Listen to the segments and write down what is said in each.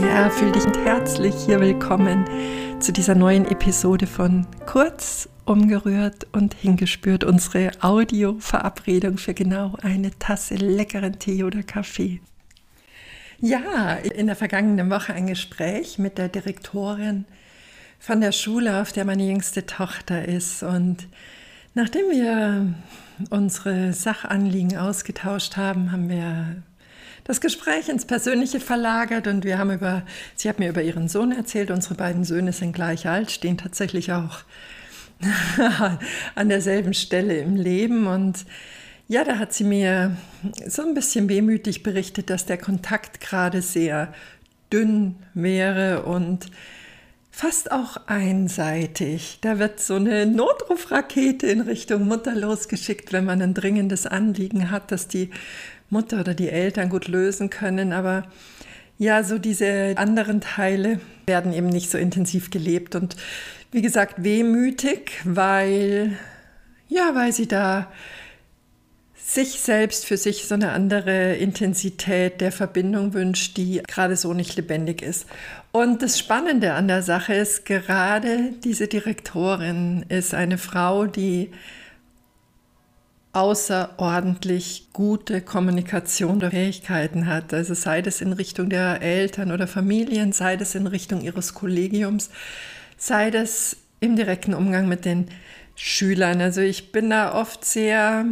Ja, fühl dich herzlich hier willkommen zu dieser neuen Episode von Kurz, umgerührt und hingespürt. Unsere Audio-Verabredung für genau eine Tasse leckeren Tee oder Kaffee. Ja, in der vergangenen Woche ein Gespräch mit der Direktorin von der Schule, auf der meine jüngste Tochter ist. Und nachdem wir unsere Sachanliegen ausgetauscht haben, haben wir das Gespräch ins Persönliche verlagert und wir haben über, sie hat mir über ihren Sohn erzählt, unsere beiden Söhne sind gleich alt, stehen tatsächlich auch an derselben Stelle im Leben und ja, da hat sie mir so ein bisschen wehmütig berichtet, dass der Kontakt gerade sehr dünn wäre und fast auch einseitig. Da wird so eine Notrufrakete in Richtung Mutter losgeschickt, wenn man ein dringendes Anliegen hat, dass die Mutter oder die Eltern gut lösen können. Aber ja, so diese anderen Teile werden eben nicht so intensiv gelebt. Und wie gesagt, wehmütig, weil, ja, weil sie da sich selbst für sich so eine andere Intensität der Verbindung wünscht, die gerade so nicht lebendig ist. Und das Spannende an der Sache ist, gerade diese Direktorin ist eine Frau, die außerordentlich gute Kommunikation oder Fähigkeiten hat. Also sei das in Richtung der Eltern oder Familien, sei das in Richtung ihres Kollegiums, sei das im direkten Umgang mit den Schülern. Also ich bin da oft sehr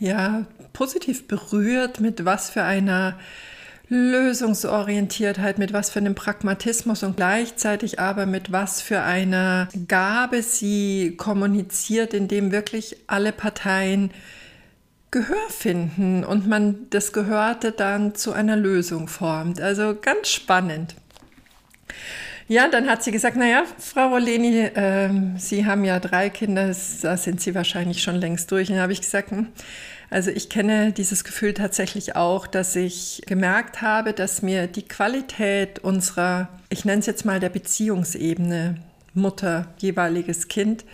ja, positiv berührt, mit was für einer Lösungsorientiertheit, mit was für einem Pragmatismus und gleichzeitig aber mit was für einer Gabe sie kommuniziert, in dem wirklich alle Parteien Gehör finden und man das Gehörte dann zu einer Lösung formt. Also ganz spannend. Ja, dann hat sie gesagt, naja, Frau Roleni, äh, Sie haben ja drei Kinder, da sind Sie wahrscheinlich schon längst durch. Und dann habe ich gesagt, hm, also ich kenne dieses Gefühl tatsächlich auch, dass ich gemerkt habe, dass mir die Qualität unserer, ich nenne es jetzt mal der Beziehungsebene, Mutter, jeweiliges Kind,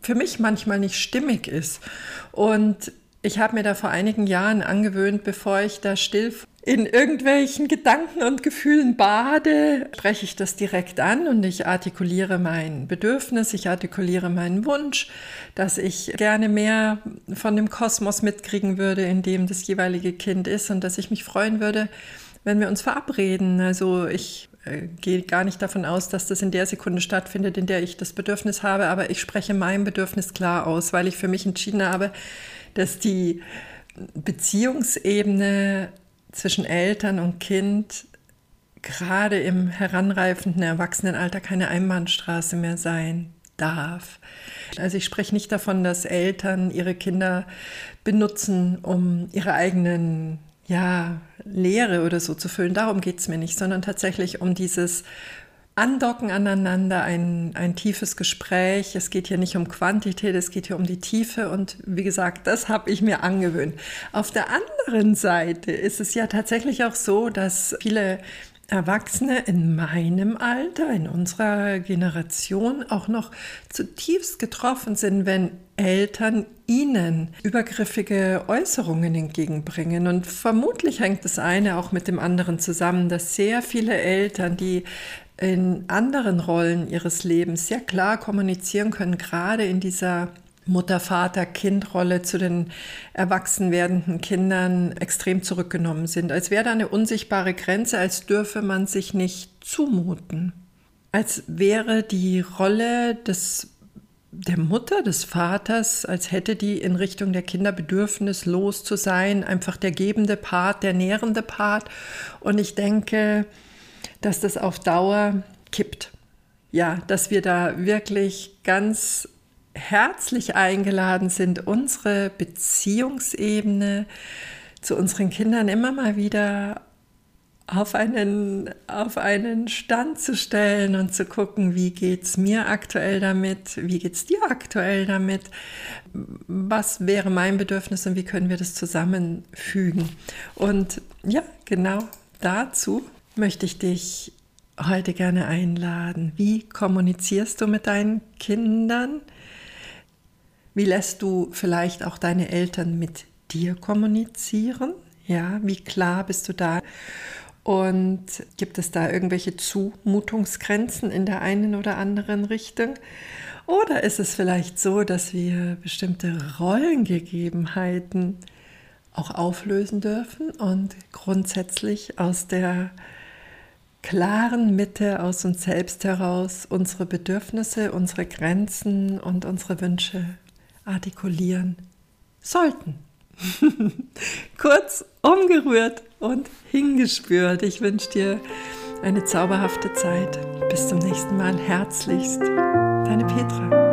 für mich manchmal nicht stimmig ist. Und ich habe mir da vor einigen Jahren angewöhnt, bevor ich da still in irgendwelchen Gedanken und Gefühlen bade, spreche ich das direkt an und ich artikuliere mein Bedürfnis, ich artikuliere meinen Wunsch, dass ich gerne mehr von dem Kosmos mitkriegen würde, in dem das jeweilige Kind ist und dass ich mich freuen würde, wenn wir uns verabreden. Also ich äh, gehe gar nicht davon aus, dass das in der Sekunde stattfindet, in der ich das Bedürfnis habe, aber ich spreche mein Bedürfnis klar aus, weil ich für mich entschieden habe, dass die Beziehungsebene zwischen Eltern und Kind gerade im heranreifenden Erwachsenenalter keine Einbahnstraße mehr sein darf. Also ich spreche nicht davon, dass Eltern ihre Kinder benutzen, um ihre eigenen ja, Lehre oder so zu füllen. Darum geht es mir nicht, sondern tatsächlich um dieses Andocken aneinander, ein, ein tiefes Gespräch. Es geht hier nicht um Quantität, es geht hier um die Tiefe. Und wie gesagt, das habe ich mir angewöhnt. Auf der anderen Seite ist es ja tatsächlich auch so, dass viele Erwachsene in meinem Alter, in unserer Generation auch noch zutiefst getroffen sind, wenn Eltern ihnen übergriffige Äußerungen entgegenbringen. Und vermutlich hängt das eine auch mit dem anderen zusammen, dass sehr viele Eltern, die in anderen Rollen ihres Lebens sehr klar kommunizieren können, gerade in dieser Mutter, Vater, Kind-Rolle zu den erwachsen werdenden Kindern extrem zurückgenommen sind. Als wäre da eine unsichtbare Grenze, als dürfe man sich nicht zumuten. Als wäre die Rolle des der Mutter, des Vaters, als hätte die in Richtung der Kinder bedürfnislos zu sein, einfach der gebende Part, der nährende Part. Und ich denke, dass das auf Dauer kippt. Ja, dass wir da wirklich ganz herzlich eingeladen sind, unsere Beziehungsebene zu unseren Kindern immer mal wieder auf einen, auf einen Stand zu stellen und zu gucken, wie geht es mir aktuell damit, wie geht es dir aktuell damit, was wäre mein Bedürfnis und wie können wir das zusammenfügen. Und ja, genau dazu möchte ich dich heute gerne einladen. Wie kommunizierst du mit deinen Kindern? Wie lässt du vielleicht auch deine Eltern mit dir kommunizieren? Ja, wie klar bist du da? Und gibt es da irgendwelche Zumutungsgrenzen in der einen oder anderen Richtung? Oder ist es vielleicht so, dass wir bestimmte Rollengegebenheiten auch auflösen dürfen und grundsätzlich aus der klaren Mitte aus uns selbst heraus unsere Bedürfnisse, unsere Grenzen und unsere Wünsche artikulieren sollten. Kurz umgerührt und hingespürt. Ich wünsche dir eine zauberhafte Zeit. Bis zum nächsten Mal. Herzlichst, deine Petra.